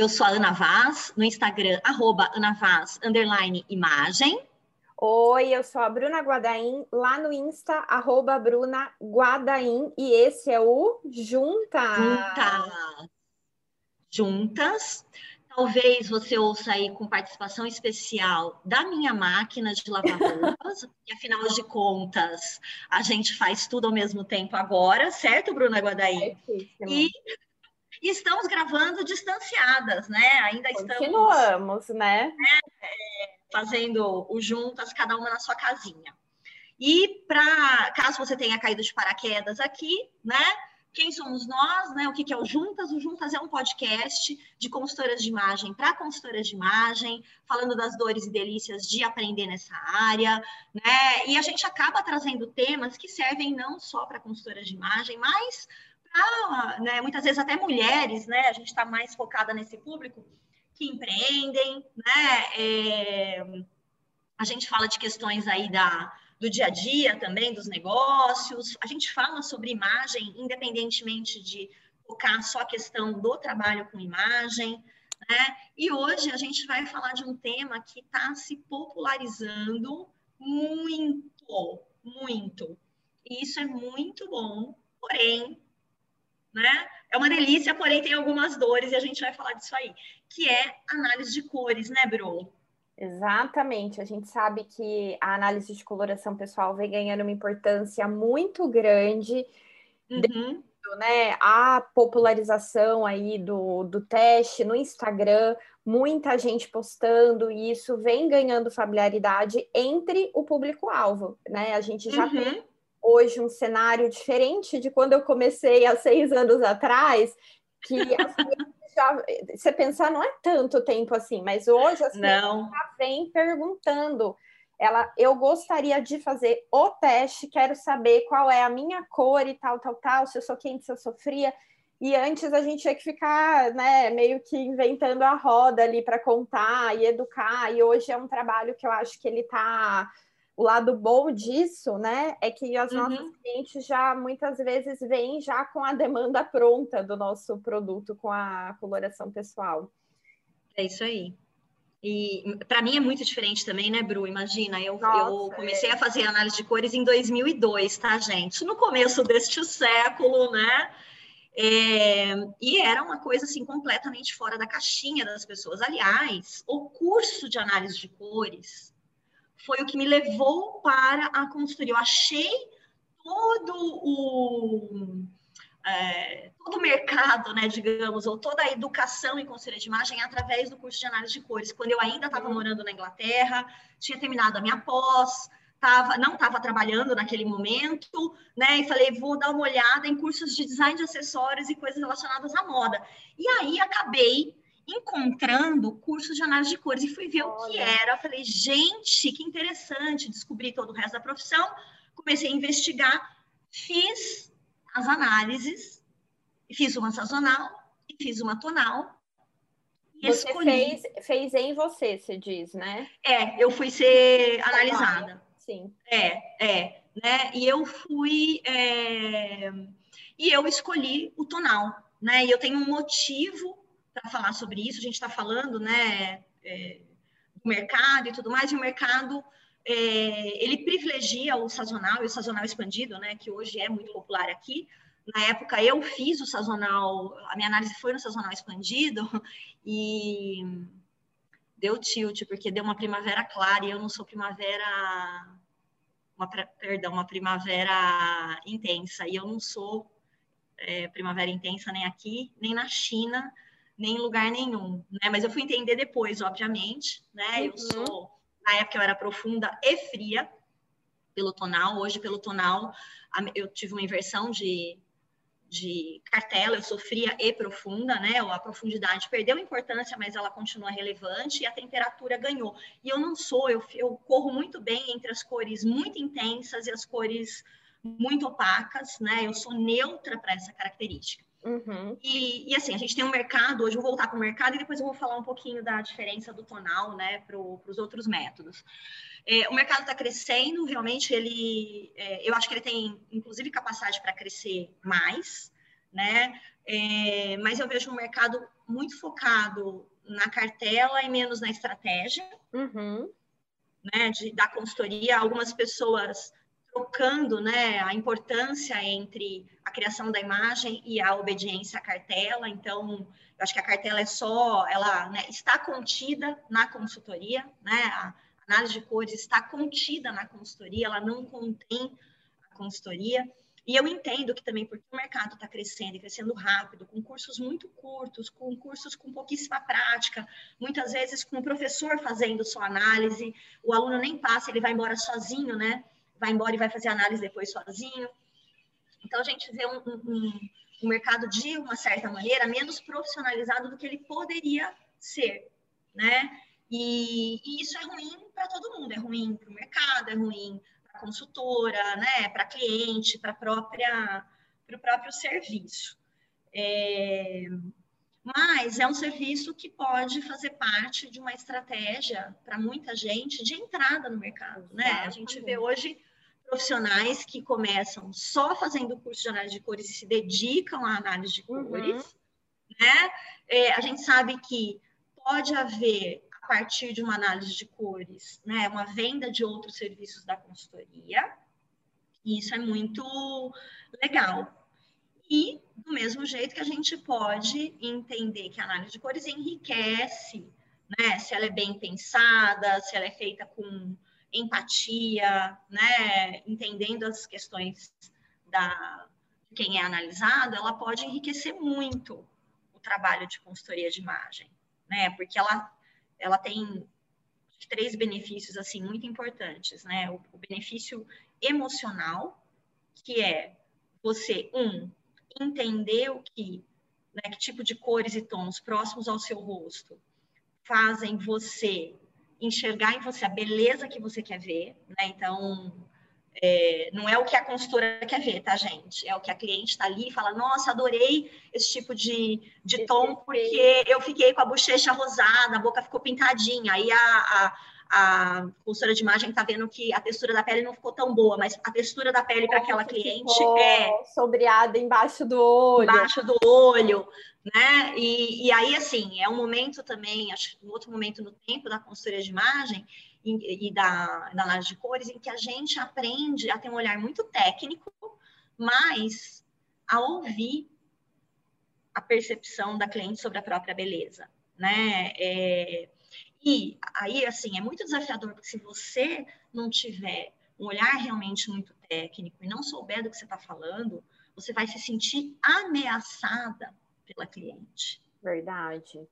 eu sou a Ana Vaz, no Instagram, arroba Ana Vaz, underline imagem. Oi, eu sou a Bruna Guadaim, lá no Insta, arroba Bruna Guadaim, e esse é o Juntas. Juntas. Juntas. Talvez você ouça aí com participação especial da minha máquina de lavar roupas, e afinal de contas, a gente faz tudo ao mesmo tempo agora, certo, Bruna Guadaim? E e estamos gravando distanciadas, né? Ainda estamos. Continuamos, né? né? Fazendo o juntas, cada uma na sua casinha. E para caso você tenha caído de paraquedas aqui, né? Quem somos nós, né? O que, que é o Juntas? O Juntas é um podcast de consultoras de imagem para consultoras de imagem, falando das dores e delícias de aprender nessa área, né? E a gente acaba trazendo temas que servem não só para consultoras de imagem, mas né, muitas vezes até mulheres, né? A gente está mais focada nesse público que empreendem, né? É, a gente fala de questões aí da, do dia a dia também, dos negócios. A gente fala sobre imagem, independentemente de focar só a questão do trabalho com imagem. Né? E hoje a gente vai falar de um tema que está se popularizando muito, muito. E isso é muito bom, porém, né? É uma delícia, porém tem algumas dores e a gente vai falar disso aí, que é análise de cores, né, Bru? Exatamente, a gente sabe que a análise de coloração pessoal vem ganhando uma importância muito grande, uhum. devido, né, a popularização aí do, do teste no Instagram, muita gente postando, e isso vem ganhando familiaridade entre o público-alvo, né? A gente já uhum. tem hoje um cenário diferente de quando eu comecei há seis anos atrás, que as já, você pensar, não é tanto tempo assim, mas hoje as não. pessoas já vem perguntando. Ela, eu gostaria de fazer o teste, quero saber qual é a minha cor e tal, tal, tal, se eu sou quente, se eu sou fria. E antes a gente tinha que ficar, né, meio que inventando a roda ali para contar e educar. E hoje é um trabalho que eu acho que ele está o lado bom disso, né, é que as uhum. nossas clientes já muitas vezes vêm já com a demanda pronta do nosso produto com a coloração pessoal. É isso aí. E para mim é muito diferente também, né, Bru? Imagina, eu, Nossa, eu comecei é. a fazer análise de cores em 2002, tá, gente? No começo deste século, né? É, e era uma coisa assim completamente fora da caixinha das pessoas. Aliás, o curso de análise de cores foi o que me levou para a consultoria. Eu achei todo o é, todo o mercado, né, digamos, ou toda a educação em consultoria de imagem através do curso de análise de cores. Quando eu ainda estava uhum. morando na Inglaterra, tinha terminado a minha pós, tava, não estava trabalhando naquele momento, né, e falei, vou dar uma olhada em cursos de design de acessórios e coisas relacionadas à moda. E aí acabei encontrando cursos de análise de cores e fui ver Olha. o que era. Falei, gente, que interessante, descobri todo o resto da profissão, comecei a investigar, fiz as análises, fiz uma sazonal e fiz uma tonal. você escolhi. fez, fez em você, você diz, né? É, eu fui ser analisada. Sim. É, é, né? E eu fui é... e eu escolhi o tonal, né? E eu tenho um motivo para falar sobre isso. A gente está falando, né, é, do mercado e tudo mais, e o mercado é, ele privilegia o sazonal e o sazonal expandido, né, que hoje é muito popular aqui. Na época eu fiz o sazonal, a minha análise foi no sazonal expandido e deu tilt, porque deu uma primavera clara e eu não sou primavera, uma, perdão, uma primavera intensa, e eu não sou é, primavera intensa nem aqui, nem na China, nem em lugar nenhum, né? Mas eu fui entender depois, obviamente, né? Eu uhum. sou, na época eu era profunda e fria pelo tonal, hoje pelo tonal eu tive uma inversão de, de cartela, eu sou fria e profunda, né? A profundidade perdeu importância, mas ela continua relevante e a temperatura ganhou. E eu não sou, eu, eu corro muito bem entre as cores muito intensas e as cores muito opacas, né? Eu sou neutra para essa característica. Uhum. E, e, assim, a gente tem um mercado, hoje eu vou voltar para o mercado e depois eu vou falar um pouquinho da diferença do tonal, né, para os outros métodos. É, o mercado está crescendo, realmente ele, é, eu acho que ele tem, inclusive, capacidade para crescer mais, né? É, mas eu vejo um mercado muito focado na cartela e menos na estratégia, uhum. né? De, da consultoria, algumas pessoas trocando, né? A importância entre a criação da imagem e a obediência à cartela. Então, eu acho que a cartela é só, ela né, está contida na consultoria, né? A análise de cores está contida na consultoria, ela não contém a consultoria. E eu entendo que também porque o mercado está crescendo e crescendo rápido, com cursos muito curtos, com cursos com pouquíssima prática, muitas vezes com o professor fazendo sua análise, o aluno nem passa, ele vai embora sozinho, né? Vai embora e vai fazer análise depois sozinho. Então a gente vê um, um, um mercado de uma certa maneira menos profissionalizado do que ele poderia ser, né? E, e isso é ruim para todo mundo, é ruim para o mercado, é ruim para a consultora, né? Para cliente, para própria para o próprio serviço. É, mas é um serviço que pode fazer parte de uma estratégia para muita gente de entrada no mercado, né? A gente vê hoje profissionais que começam só fazendo curso de análise de cores e se dedicam à análise de uhum. cores, uhum. né? É, a gente sabe que pode haver, a partir de uma análise de cores, né, uma venda de outros serviços da consultoria, e isso é muito legal. E, do mesmo jeito que a gente pode entender que a análise de cores enriquece, né, se ela é bem pensada, se ela é feita com empatia, né, entendendo as questões da quem é analisado, ela pode enriquecer muito o trabalho de consultoria de imagem, né? Porque ela ela tem três benefícios assim muito importantes, né? O, o benefício emocional, que é você um entender o que, né, que tipo de cores e tons próximos ao seu rosto fazem você enxergar em você a beleza que você quer ver, né? Então, é, não é o que a consultora quer ver, tá, gente? É o que a cliente está ali e fala: Nossa, adorei esse tipo de, de tom, porque eu fiquei com a bochecha rosada, a boca ficou pintadinha. Aí a, a, a consultora de imagem está vendo que a textura da pele não ficou tão boa, mas a textura da pele para aquela cliente é. Sombreada embaixo do olho. Embaixo do olho né? E, e aí, assim, é um momento também, acho um outro momento no tempo da consultoria de imagem e, e da, da análise de cores, em que a gente aprende a ter um olhar muito técnico, mas a ouvir a percepção da cliente sobre a própria beleza, né? É, e aí, assim, é muito desafiador, porque se você não tiver um olhar realmente muito técnico e não souber do que você está falando, você vai se sentir ameaçada pela cliente. Verdade.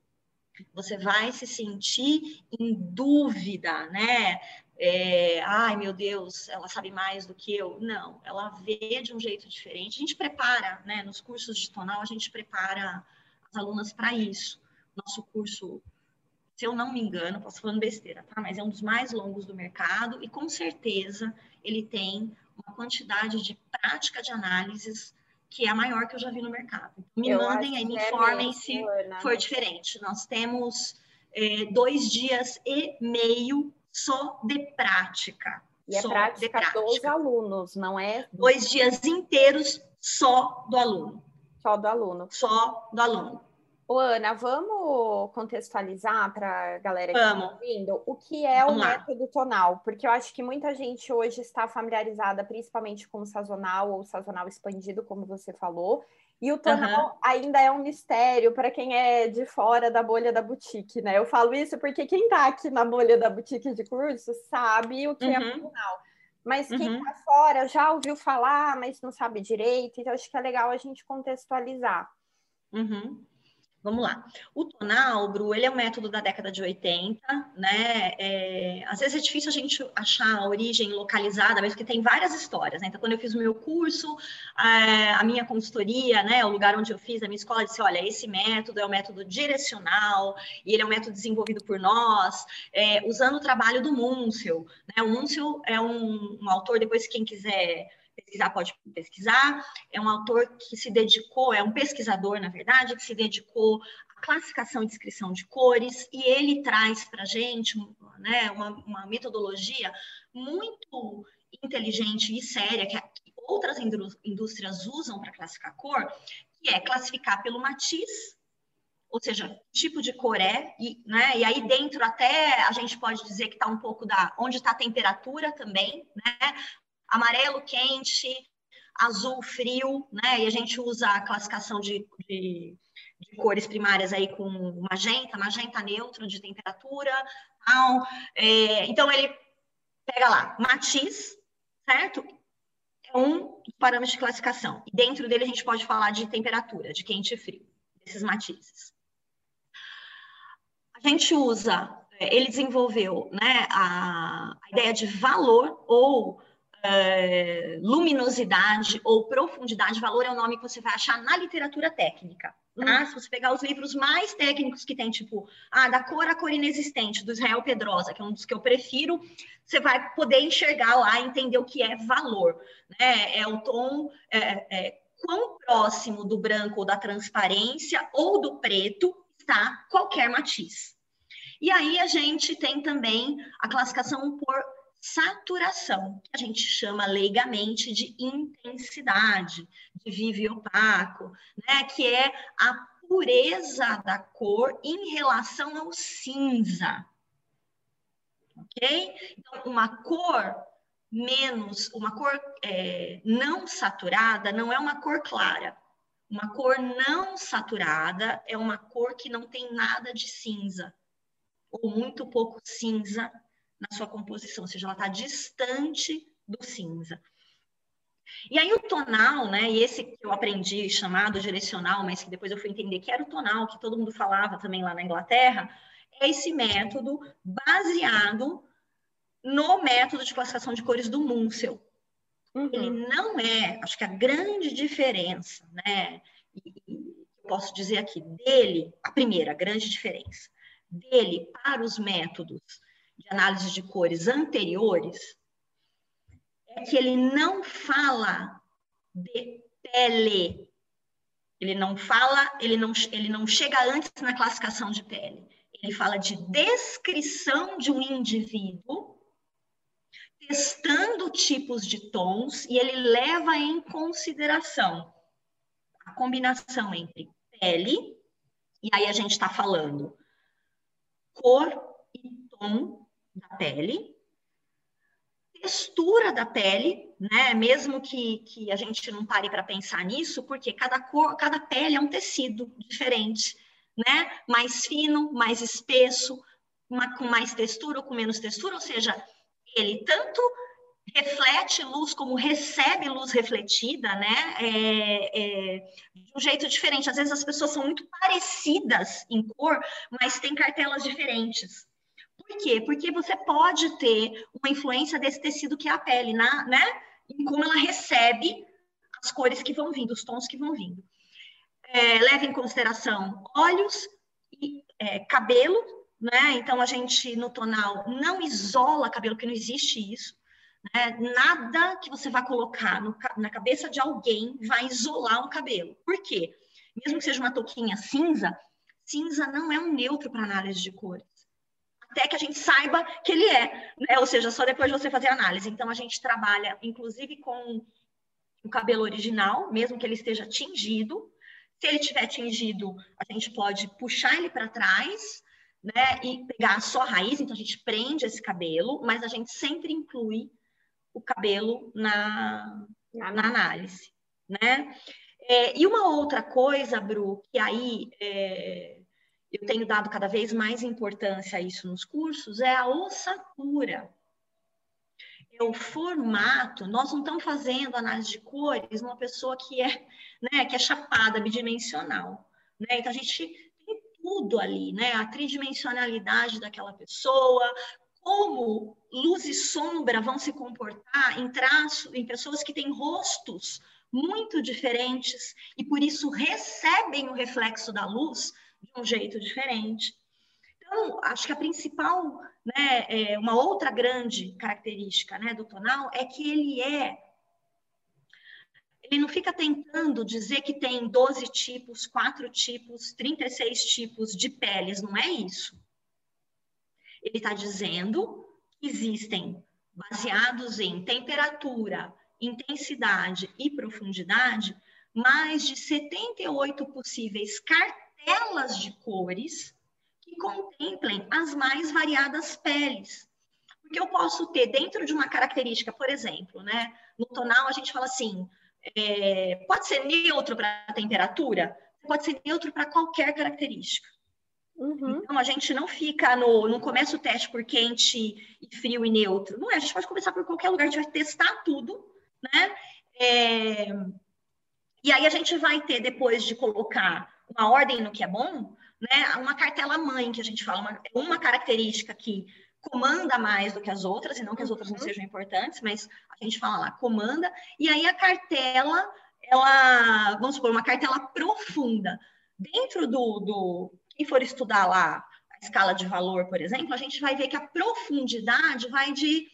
Você vai se sentir em dúvida, né? É, Ai, meu Deus, ela sabe mais do que eu. Não, ela vê de um jeito diferente. A gente prepara, né? Nos cursos de tonal, a gente prepara as alunas para isso. Nosso curso, se eu não me engano, posso falando besteira, tá? Mas é um dos mais longos do mercado e com certeza ele tem uma quantidade de prática de análises que é a maior que eu já vi no mercado. Me eu mandem aí, me é informem mesmo, se for diferente. Nós temos é, dois dias e meio só de prática. E é prática, prática dos alunos, não é? Dois dias inteiros só do aluno. Só do aluno. Só do aluno. Ô, Ana, vamos contextualizar para a galera que está ouvindo o que é vamos o lá. método tonal, porque eu acho que muita gente hoje está familiarizada principalmente com o sazonal ou sazonal expandido, como você falou, e o tonal uhum. ainda é um mistério para quem é de fora da bolha da boutique, né? Eu falo isso porque quem está aqui na bolha da boutique de curso sabe o que uhum. é o tonal. Mas quem está uhum. fora já ouviu falar, mas não sabe direito, então acho que é legal a gente contextualizar. Uhum. Vamos lá. O tonal, Bru, ele é um método da década de 80, né? É, às vezes é difícil a gente achar a origem localizada, mas porque tem várias histórias, né? Então, quando eu fiz o meu curso, é, a minha consultoria, né? O lugar onde eu fiz, a minha escola disse, olha, esse método é um método direcional, e ele é um método desenvolvido por nós, é, usando o trabalho do Munsell, né? O Munsell é um, um autor, depois quem quiser pesquisar, pode pesquisar. É um autor que se dedicou, é um pesquisador, na verdade, que se dedicou à classificação e descrição de cores, e ele traz para a gente né, uma, uma metodologia muito inteligente e séria, que outras indústrias usam para classificar cor, que é classificar pelo matiz, ou seja, tipo de cor é, e, né, e aí dentro até a gente pode dizer que está um pouco da onde está a temperatura também, né? Amarelo quente, azul frio, né? E a gente usa a classificação de, de, de cores primárias aí com magenta, magenta neutro de temperatura, tal. É, então ele pega lá, matiz, certo? É um parâmetro de classificação. E dentro dele a gente pode falar de temperatura, de quente e frio, desses matizes. A gente usa, é, ele desenvolveu né, a, a ideia de valor ou é, luminosidade ou profundidade. Valor é o nome que você vai achar na literatura técnica. Tá? Hum. Se você pegar os livros mais técnicos que tem, tipo, ah, da cor a cor inexistente, do Israel Pedrosa, que é um dos que eu prefiro, você vai poder enxergar lá, entender o que é valor. Né? É o tom, é, é, quão próximo do branco ou da transparência ou do preto está qualquer matiz. E aí a gente tem também a classificação por saturação, que a gente chama leigamente de intensidade, de vivo e opaco, né? que é a pureza da cor em relação ao cinza. Ok? Então, uma cor menos, uma cor é, não saturada não é uma cor clara. Uma cor não saturada é uma cor que não tem nada de cinza, ou muito pouco cinza na sua composição, ou seja, ela está distante do cinza. E aí o tonal, né, e esse que eu aprendi chamado direcional, mas que depois eu fui entender que era o tonal, que todo mundo falava também lá na Inglaterra, é esse método baseado no método de classificação de cores do Munsell. Uhum. Ele não é, acho que a grande diferença, né, e, posso dizer aqui, dele, a primeira grande diferença, dele para os métodos de análise de cores anteriores é que ele não fala de pele. Ele não fala, ele não, ele não chega antes na classificação de pele. Ele fala de descrição de um indivíduo, testando tipos de tons, e ele leva em consideração a combinação entre pele, e aí a gente está falando cor e tom da pele, textura da pele, né? Mesmo que, que a gente não pare para pensar nisso, porque cada cor, cada pele é um tecido diferente, né? Mais fino, mais espesso, uma, com mais textura ou com menos textura, ou seja, ele tanto reflete luz como recebe luz refletida, né? É, é, de um jeito diferente. Às vezes as pessoas são muito parecidas em cor, mas têm cartelas diferentes. Por quê? Porque você pode ter uma influência desse tecido que é a pele, na, né? Em como ela recebe as cores que vão vindo, os tons que vão vindo. É, leva em consideração olhos e é, cabelo, né? Então a gente no tonal não isola cabelo, porque não existe isso. Né? Nada que você vai colocar no, na cabeça de alguém vai isolar um cabelo. Por quê? Mesmo que seja uma touquinha cinza, cinza não é um neutro para análise de cores até que a gente saiba que ele é, né? ou seja, só depois de você fazer a análise. Então, a gente trabalha, inclusive, com o cabelo original, mesmo que ele esteja tingido. Se ele tiver tingido, a gente pode puxar ele para trás, né, e pegar só a raiz, então a gente prende esse cabelo, mas a gente sempre inclui o cabelo na, na análise, né? É, e uma outra coisa, Bru, que aí é, eu tenho dado cada vez mais importância a isso nos cursos, é a ossatura. É o formato. Nós não estamos fazendo análise de cores numa pessoa que é, né, que é chapada, bidimensional. Né? Então, a gente tem tudo ali, né? A tridimensionalidade daquela pessoa, como luz e sombra vão se comportar em traço, em pessoas que têm rostos muito diferentes e por isso recebem o reflexo da luz de um jeito diferente. Então, acho que a principal, né, é uma outra grande característica né, do tonal é que ele é. Ele não fica tentando dizer que tem 12 tipos, 4 tipos, 36 tipos de peles, não é isso. Ele está dizendo que existem, baseados em temperatura, intensidade e profundidade, mais de 78 possíveis cartelas de cores que contemplem as mais variadas peles. Porque eu posso ter dentro de uma característica, por exemplo, né? No tonal a gente fala assim, é, pode ser neutro para temperatura, pode ser neutro para qualquer característica. Uhum. Então a gente não fica no, não começa o teste por quente e frio e neutro. Não é, a gente pode começar por qualquer lugar, a gente vai testar tudo, né? É, e aí a gente vai ter, depois de colocar uma ordem no que é bom, né? Uma cartela mãe, que a gente fala, uma, uma característica que comanda mais do que as outras, e não que as outras não uhum. sejam importantes, mas a gente fala lá, comanda, e aí a cartela, ela, vamos supor, uma cartela profunda. Dentro do, do quem for estudar lá a escala de valor, por exemplo, a gente vai ver que a profundidade vai de,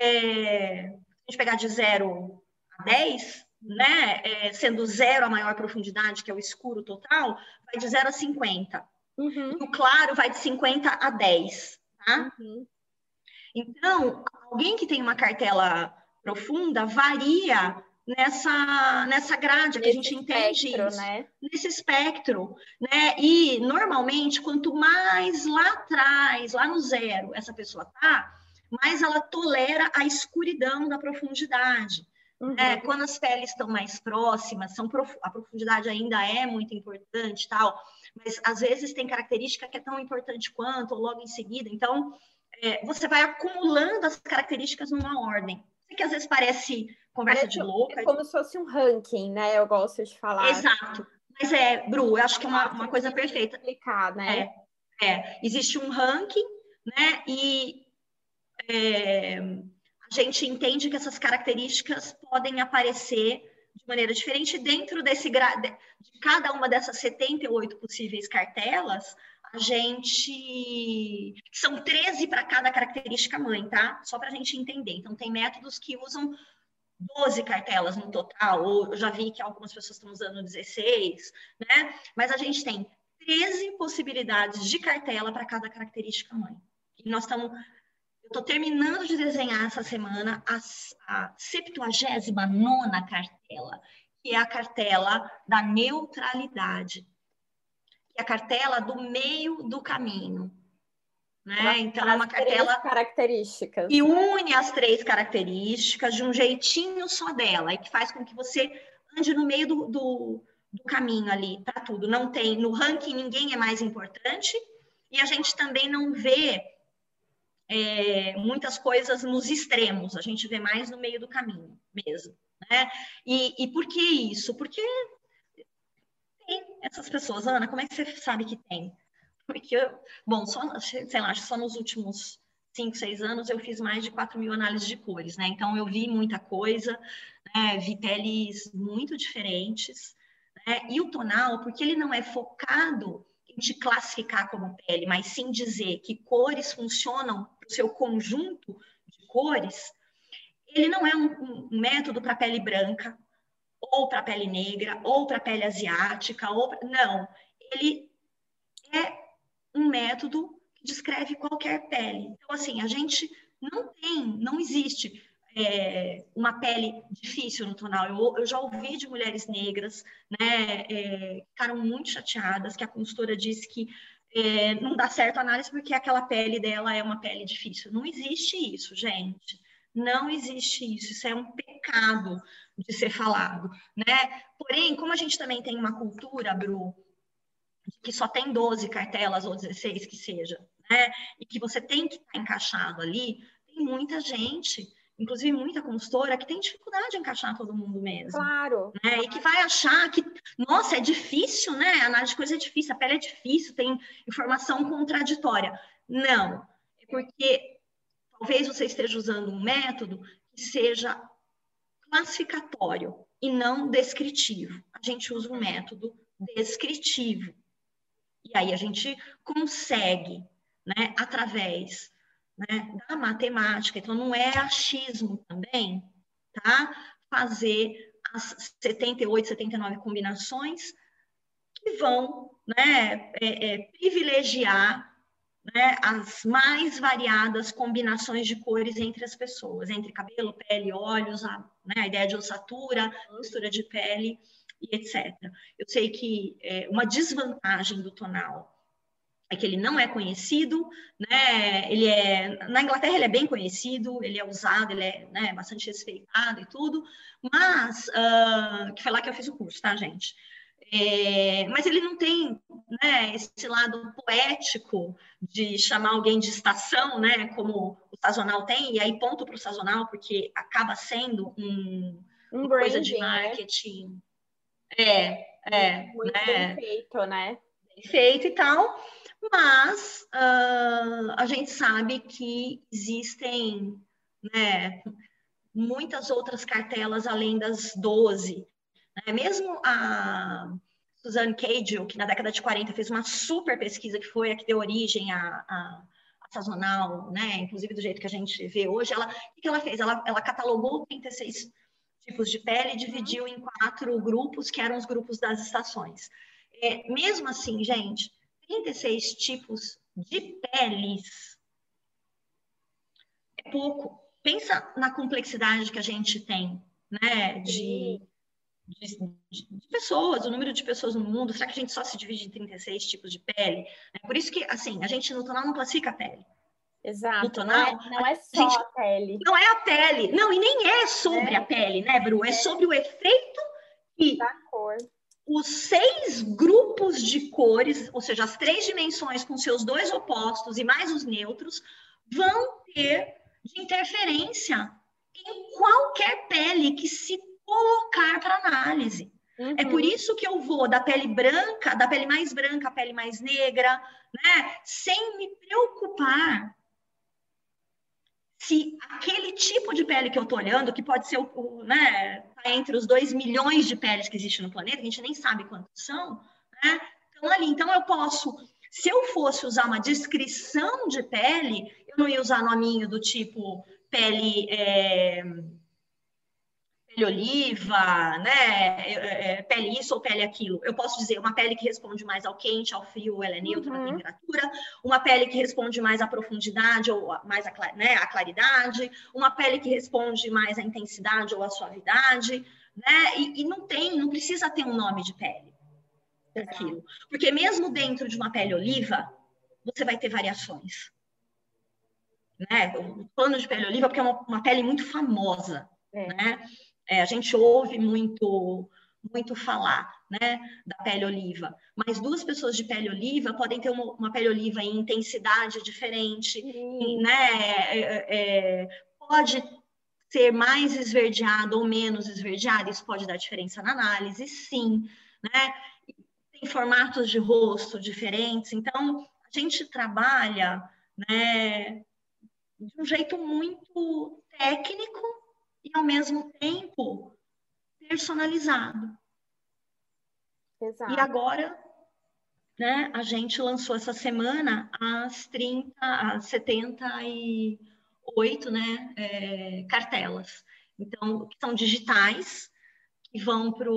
é, a gente pegar de 0 a 10, né, é, sendo zero a maior profundidade, que é o escuro total, vai de 0 a 50. Uhum. E o claro vai de 50 a 10. Tá? Uhum. Então, alguém que tem uma cartela profunda varia nessa, nessa grade, que a gente entende espectro, isso, né? nesse espectro, né? E normalmente, quanto mais lá atrás, lá no zero, essa pessoa tá, mais ela tolera a escuridão da profundidade. Uhum. É, quando as peles estão mais próximas, são prof... a profundidade ainda é muito importante, tal, mas às vezes tem característica que é tão importante quanto, ou logo em seguida. Então, é, você vai acumulando as características numa ordem. Que às vezes parece conversa parece, de louca. É como se fosse um ranking, né? Eu gosto de falar. Exato. Mas é, Bru, eu acho que é uma, uma coisa perfeita. Explicar, né? É, é, existe um ranking, né? E é, a gente entende que essas características podem aparecer de maneira diferente dentro desse de cada uma dessas 78 possíveis cartelas, a gente são 13 para cada característica mãe, tá? Só para a gente entender. Então tem métodos que usam 12 cartelas no total, ou eu já vi que algumas pessoas estão usando 16, né? Mas a gente tem 13 possibilidades de cartela para cada característica mãe. E nós estamos estou terminando de desenhar essa semana a, a 79 cartela, que é a cartela da neutralidade, que é a cartela do meio do caminho. Né? Então, é uma cartela características. e une as três características de um jeitinho só dela, e que faz com que você ande no meio do, do, do caminho ali para tudo. Não tem no ranking ninguém é mais importante, e a gente também não vê é, muitas coisas nos extremos, a gente vê mais no meio do caminho mesmo. Né? E, e por que isso? Porque tem essas pessoas, Ana, como é que você sabe que tem? Porque, eu, bom, só, sei lá, só nos últimos cinco, seis anos eu fiz mais de 4 mil análises de cores, né? Então eu vi muita coisa, né? vi peles muito diferentes, né? E o tonal, porque ele não é focado em te classificar como pele, mas sim dizer que cores funcionam o seu conjunto de cores, ele não é um, um método para pele branca, ou para pele negra, ou para pele asiática, ou pra... não. Ele é um método que descreve qualquer pele. Então, assim, a gente não tem, não existe é, uma pele difícil no tonal. Eu, eu, já ouvi de mulheres negras, né, é, ficaram muito chateadas, que a consultora disse que é, não dá certo a análise porque aquela pele dela é uma pele difícil. Não existe isso, gente. Não existe isso. Isso é um pecado de ser falado, né? Porém, como a gente também tem uma cultura, Bru, que só tem 12 cartelas ou 16 que seja, né? E que você tem que estar encaixado ali, tem muita gente inclusive muita consultora, que tem dificuldade de encaixar todo mundo mesmo. Claro. Né? E que vai achar que, nossa, é difícil, né? A análise de coisa é difícil, a pele é difícil, tem informação contraditória. Não, é porque talvez você esteja usando um método que seja classificatório e não descritivo. A gente usa um método descritivo. E aí a gente consegue, né, através né, da matemática, então não é achismo também, tá? Fazer as 78, 79 combinações que vão né, é, é, privilegiar né, as mais variadas combinações de cores entre as pessoas, entre cabelo, pele, olhos, a, né, a ideia de ossatura, textura de pele, e etc. Eu sei que é, uma desvantagem do tonal é que ele não é conhecido, né? Ele é na Inglaterra ele é bem conhecido, ele é usado, ele é né, bastante respeitado e tudo, mas uh, que foi lá que eu fiz o curso, tá, gente? É, mas ele não tem né, esse lado poético de chamar alguém de estação, né, como o sazonal tem, e aí ponto para o sazonal, porque acaba sendo um, um uma coisa de né? marketing. Né? É, é. Muito né? bem feito, né? Feito e tal, mas uh, a gente sabe que existem né, muitas outras cartelas além das 12 né? Mesmo a Suzanne Cagle, que na década de 40 fez uma super pesquisa, que foi a que deu origem à sazonal, né? inclusive do jeito que a gente vê hoje, ela, o que ela fez? Ela, ela catalogou 36 tipos de pele e dividiu em quatro grupos, que eram os grupos das estações. É, mesmo assim, gente, 36 tipos de peles é pouco. Pensa na complexidade que a gente tem, né? De de, de, pessoas, o número de pessoas no mundo, será que a gente só se divide em 36 tipos de pele? É por isso que, assim, a gente no tonal não classifica a pele. Exato. Tonal, não, é, não é só a, gente, a, pele. Não é a pele. Não, e nem é sobre é. a pele, né, Bru? É, sobre o efeito que da cor. Os seis grupos de cores, ou seja, as três dimensões com seus dois opostos e mais os neutros, vão ter de interferência em qualquer pele que se colocar para análise. Uhum. É por uhum. isso que eu vou da pele branca, da pele mais branca à pele mais negra, né? Sem me preocupar se aquele tipo de pele que eu estou olhando, que pode ser o, né, tá entre os 2 milhões de peles que existem no planeta, a gente nem sabe quantos são, né? Ali. Então eu posso, se eu fosse usar uma descrição de pele, eu não ia usar nominho do tipo pele. É oliva, né? É, é, pele isso ou pele aquilo. Eu posso dizer uma pele que responde mais ao quente, ao frio, ela é neutra uhum. na temperatura. Uma pele que responde mais à profundidade ou mais à, né, à claridade. Uma pele que responde mais à intensidade ou à suavidade, né? E, e não tem, não precisa ter um nome de pele. Aquilo. Porque mesmo dentro de uma pele oliva, você vai ter variações. Né? O plano de pele oliva, porque é uma, uma pele muito famosa, é. né? É, a gente ouve muito muito falar, né, da pele oliva. Mas duas pessoas de pele oliva podem ter uma, uma pele oliva em intensidade diferente, em, né, é, é, pode ser mais esverdeado ou menos esverdeado, isso pode dar diferença na análise, sim, né? Tem formatos de rosto diferentes, então a gente trabalha, né, de um jeito muito técnico e, ao mesmo tempo, personalizado. Exato. E agora, né, a gente lançou essa semana as 30, as 78 né, é, cartelas. Então, que são digitais, que vão para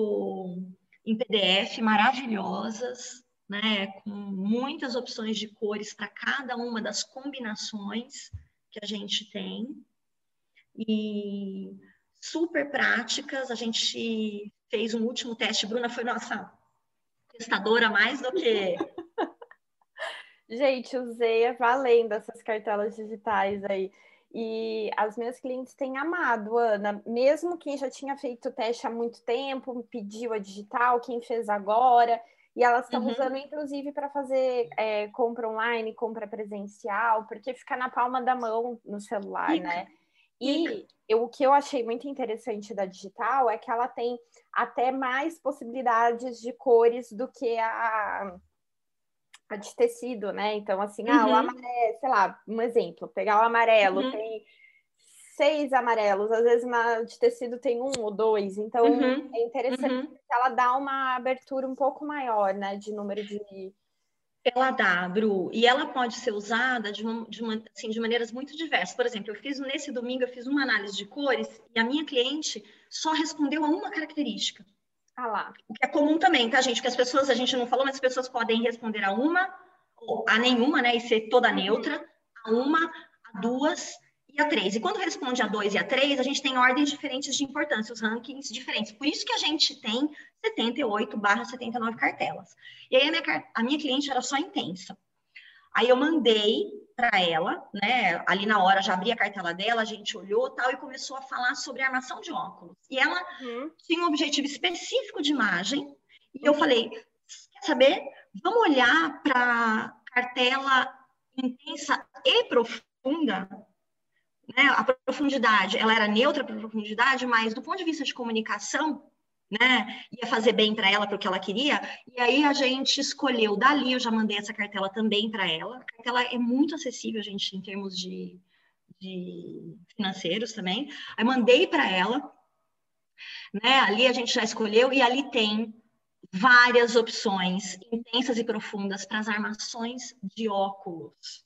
em PDF, maravilhosas, né, com muitas opções de cores para cada uma das combinações que a gente tem e super práticas. A gente fez um último teste, Bruna foi nossa testadora mais do que. gente, usei valendo essas cartelas digitais aí. E as minhas clientes têm amado, Ana. Mesmo quem já tinha feito o teste há muito tempo, pediu a digital, quem fez agora. E elas estão uhum. usando, inclusive, para fazer é, compra online, compra presencial, porque fica na palma da mão no celular, fica. né? E eu, o que eu achei muito interessante da digital é que ela tem até mais possibilidades de cores do que a, a de tecido, né? Então, assim, uhum. ah, o uhum. amarelo, sei lá, um exemplo, pegar o amarelo, uhum. tem seis amarelos, às vezes na de tecido tem um ou dois, então uhum. é interessante uhum. que ela dá uma abertura um pouco maior, né, de número de, ela dá, Bru, e ela pode ser usada de, uma, de, uma, assim, de maneiras muito diversas. Por exemplo, eu fiz nesse domingo, eu fiz uma análise de cores e a minha cliente só respondeu a uma característica. Ah lá. O que é comum também, tá, gente? Porque as pessoas, a gente não falou, mas as pessoas podem responder a uma ou a nenhuma, né? E ser toda neutra, a uma, a duas, e a 3. E quando responde a 2 e a 3, a gente tem ordens diferentes de importância, os rankings diferentes. Por isso que a gente tem 78 barra 79 cartelas. E aí a minha, a minha cliente era só intensa. Aí eu mandei para ela, né? Ali na hora já abri a cartela dela, a gente olhou tal e começou a falar sobre armação de óculos. E ela uhum. tinha um objetivo específico de imagem. E eu falei: quer saber? Vamos olhar para cartela intensa e profunda. Né? A profundidade, ela era neutra para profundidade, mas do ponto de vista de comunicação, né? Ia fazer bem para ela, porque ela queria. E aí a gente escolheu dali, eu já mandei essa cartela também para ela. A cartela é muito acessível, gente, em termos de, de financeiros também. Aí mandei para ela, né? Ali a gente já escolheu e ali tem várias opções intensas e profundas para as armações de óculos.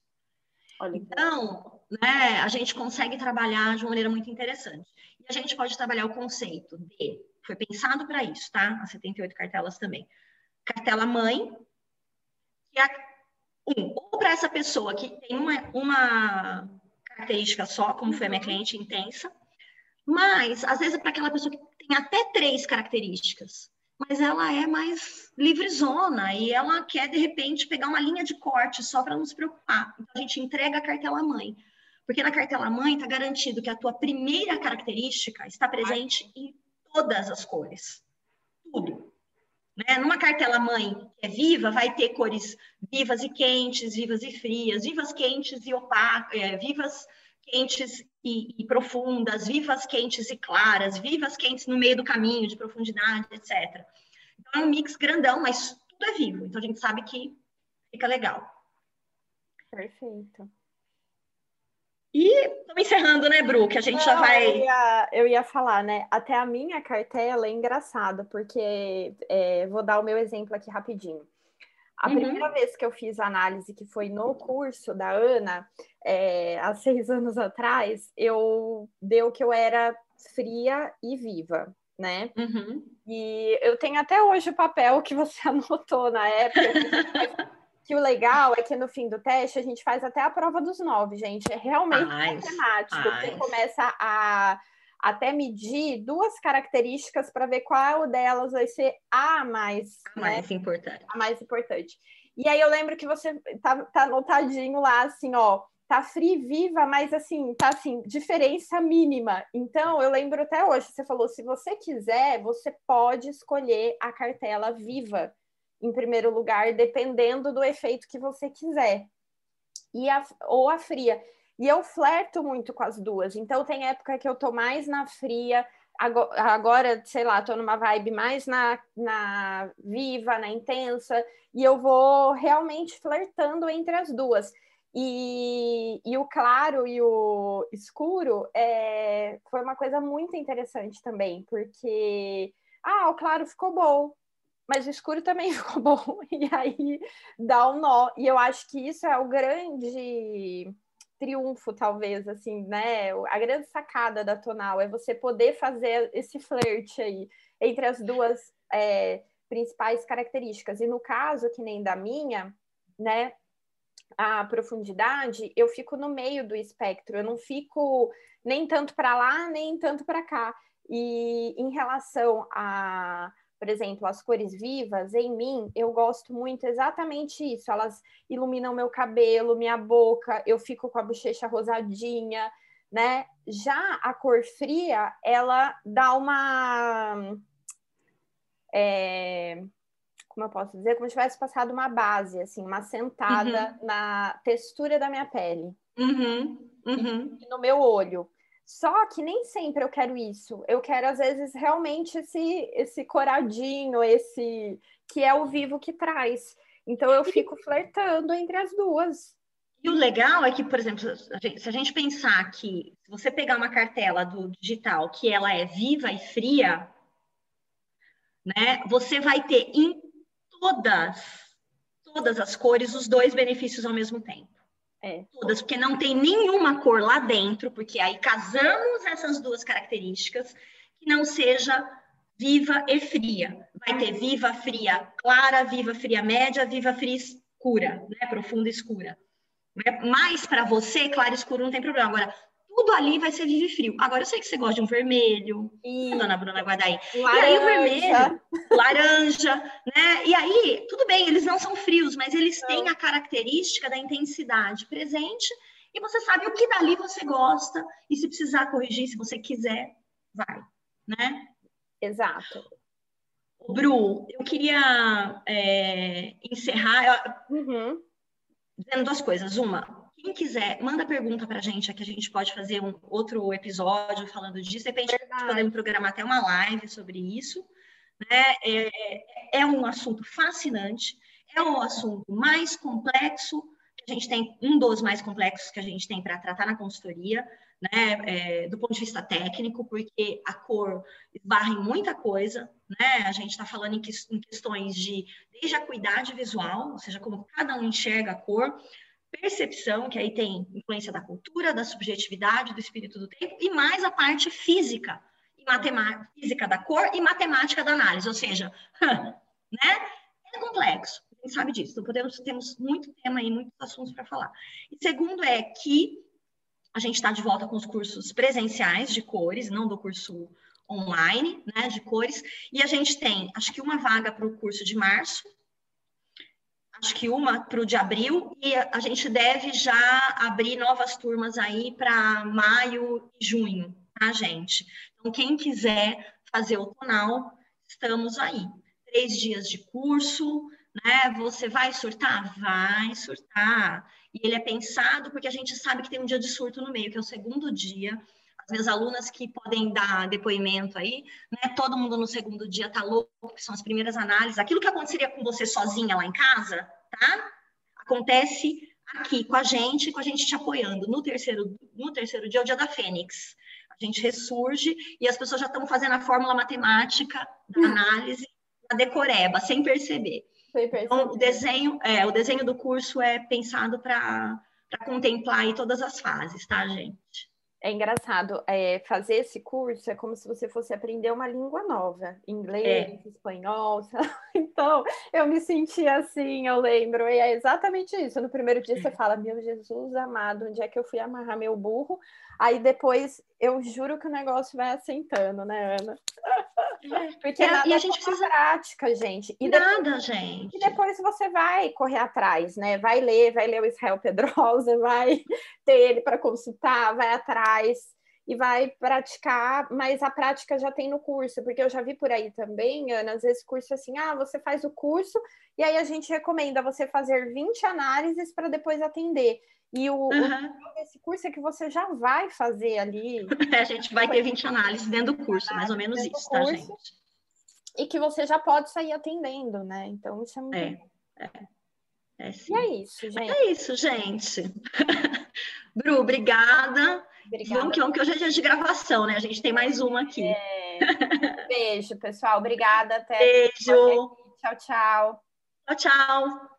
Olha. Então, né, a gente consegue trabalhar de uma maneira muito interessante. E a gente pode trabalhar o conceito de foi pensado para isso, tá? As 78 cartelas também. Cartela mãe, que é um, ou para essa pessoa que tem uma, uma característica só, como foi a minha uhum. cliente intensa, mas às vezes é para aquela pessoa que tem até três características, mas ela é mais livrezona e ela quer de repente pegar uma linha de corte só para não se preocupar. Então a gente entrega a cartela mãe. Porque na cartela mãe está garantido que a tua primeira característica está presente em todas as cores, tudo. Né? Numa cartela mãe que é viva, vai ter cores vivas e quentes, vivas e frias, vivas quentes e opacas, é, vivas quentes e, e, profundas, vivas quentes e claras, vivas quentes no meio do caminho, de profundidade, etc. Então é um mix grandão, mas tudo é vivo, então a gente sabe que fica legal. Perfeito. E estamos encerrando, né, Bru? Que a gente Não, já vai. Eu ia, eu ia, falar, né? Até a minha cartela é engraçada, porque é, vou dar o meu exemplo aqui rapidinho. A uhum. primeira vez que eu fiz análise, que foi no curso da Ana, é, há seis anos atrás, eu deu que eu era fria e viva, né? Uhum. E eu tenho até hoje o papel que você anotou na época que o legal é que no fim do teste a gente faz até a prova dos nove, gente. É realmente ai, matemático. Ai. Você começa a até medir duas características para ver qual delas vai ser a mais, a né? mais importante. A mais importante. E aí eu lembro que você tá, tá anotadinho lá, assim, ó, tá free viva, mas assim, tá assim, diferença mínima. Então, eu lembro até hoje, você falou, se você quiser, você pode escolher a cartela viva em primeiro lugar, dependendo do efeito que você quiser. E a, ou a fria. E eu flerto muito com as duas. Então, tem época que eu tô mais na fria, agora, sei lá, tô numa vibe mais na, na viva, na intensa, e eu vou realmente flertando entre as duas. E, e o claro e o escuro é, foi uma coisa muito interessante também, porque ah, o claro ficou bom, mas o escuro também ficou bom, e aí dá um nó. E eu acho que isso é o grande triunfo, talvez, assim, né? A grande sacada da tonal é você poder fazer esse flerte aí entre as duas é, principais características. E no caso, que nem da minha, né? A profundidade, eu fico no meio do espectro, eu não fico nem tanto para lá, nem tanto para cá. E em relação a por exemplo, as cores vivas, em mim, eu gosto muito exatamente isso. Elas iluminam meu cabelo, minha boca, eu fico com a bochecha rosadinha, né? Já a cor fria, ela dá uma. É, como eu posso dizer? Como se tivesse passado uma base, assim, uma sentada uhum. na textura da minha pele. Uhum. Uhum. E no meu olho. Só que nem sempre eu quero isso. Eu quero, às vezes, realmente esse, esse coradinho, esse que é o vivo que traz. Então eu fico flertando entre as duas. E o legal é que, por exemplo, se a gente pensar que se você pegar uma cartela do digital que ela é viva e fria, né, você vai ter em todas todas as cores os dois benefícios ao mesmo tempo. É. Todas, porque não tem nenhuma cor lá dentro, porque aí casamos essas duas características, que não seja viva e fria. Vai ter viva, fria clara, viva, fria média, viva, fria escura, né? Profunda escura. Mas para você, claro escuro não tem problema. Agora, tudo ali vai ser vive frio. Agora eu sei que você gosta de um vermelho, e... dona Bruna Guardaí. Laranja. E aí o vermelho, laranja, né? E aí, tudo bem, eles não são frios, mas eles não. têm a característica da intensidade presente e você sabe o que dali você gosta e se precisar corrigir, se você quiser, vai, né? Exato. Bru, eu queria é, encerrar uhum. Dizendo duas coisas. Uma, quem quiser, manda pergunta para a gente, que a gente pode fazer um outro episódio falando disso. De repente, podemos programar até uma live sobre isso. Né? É, é um assunto fascinante, é um assunto mais complexo. A gente tem um dos mais complexos que a gente tem para tratar na consultoria, né? É, do ponto de vista técnico, porque a cor esbarra em muita coisa, né? A gente está falando em, que, em questões de desde a cuidade visual, ou seja, como cada um enxerga a cor, percepção, que aí tem influência da cultura, da subjetividade, do espírito do tempo, e mais a parte física, e matemática, física da cor e matemática da análise, ou seja, né? É complexo, a gente sabe disso, então podemos, temos muito tema aí, muitos assuntos para falar. E segundo é que a gente está de volta com os cursos presenciais de cores, não do curso online, né, de cores, e a gente tem, acho que uma vaga para o curso de março, acho que uma para o de abril, e a gente deve já abrir novas turmas aí para maio e junho, tá, gente? Então, quem quiser fazer o tonal, estamos aí. Três dias de curso, né? Você vai surtar? Vai surtar. E ele é pensado porque a gente sabe que tem um dia de surto no meio, que é o segundo dia. As minhas alunas que podem dar depoimento aí, né? Todo mundo no segundo dia tá louco, que são as primeiras análises. Aquilo que aconteceria com você sozinha lá em casa, tá? Acontece aqui com a gente, com a gente te apoiando. No terceiro, no terceiro dia é o dia da Fênix. A gente ressurge e as pessoas já estão fazendo a fórmula matemática da análise da decoreba, sem perceber. Então, o desenho, é, o desenho do curso é pensado para contemplar todas as fases, tá, gente? É engraçado, é, fazer esse curso é como se você fosse aprender uma língua nova, inglês, é. espanhol. Então, eu me senti assim, eu lembro, e é exatamente isso. No primeiro dia você fala, meu Jesus amado, onde é que eu fui amarrar meu burro? Aí depois, eu juro que o negócio vai assentando, né, Ana? Porque é, nada e a gente precisa prática, gente. E nada, depois, gente. E depois você vai correr atrás, né? Vai ler, vai ler o Israel Pedrosa, vai ter ele para consultar, vai atrás e vai praticar, mas a prática já tem no curso, porque eu já vi por aí também, Ana, às vezes curso assim, ah, você faz o curso e aí a gente recomenda você fazer 20 análises para depois atender. E o, uhum. o desse curso é que você já vai fazer ali. a gente vai ter 20 análises dentro do curso, mais ou menos isso, tá, gente? E que você já pode sair atendendo, né? Então, isso é muito. É, é. É. E é isso, gente. É isso, gente. Bru, obrigada. Obrigada. Vamos que vamos que hoje é dia de gravação, né? A gente tem mais uma aqui. É. Beijo, pessoal. Obrigada. Até. Beijo. Tchau, tchau. Tchau, tchau.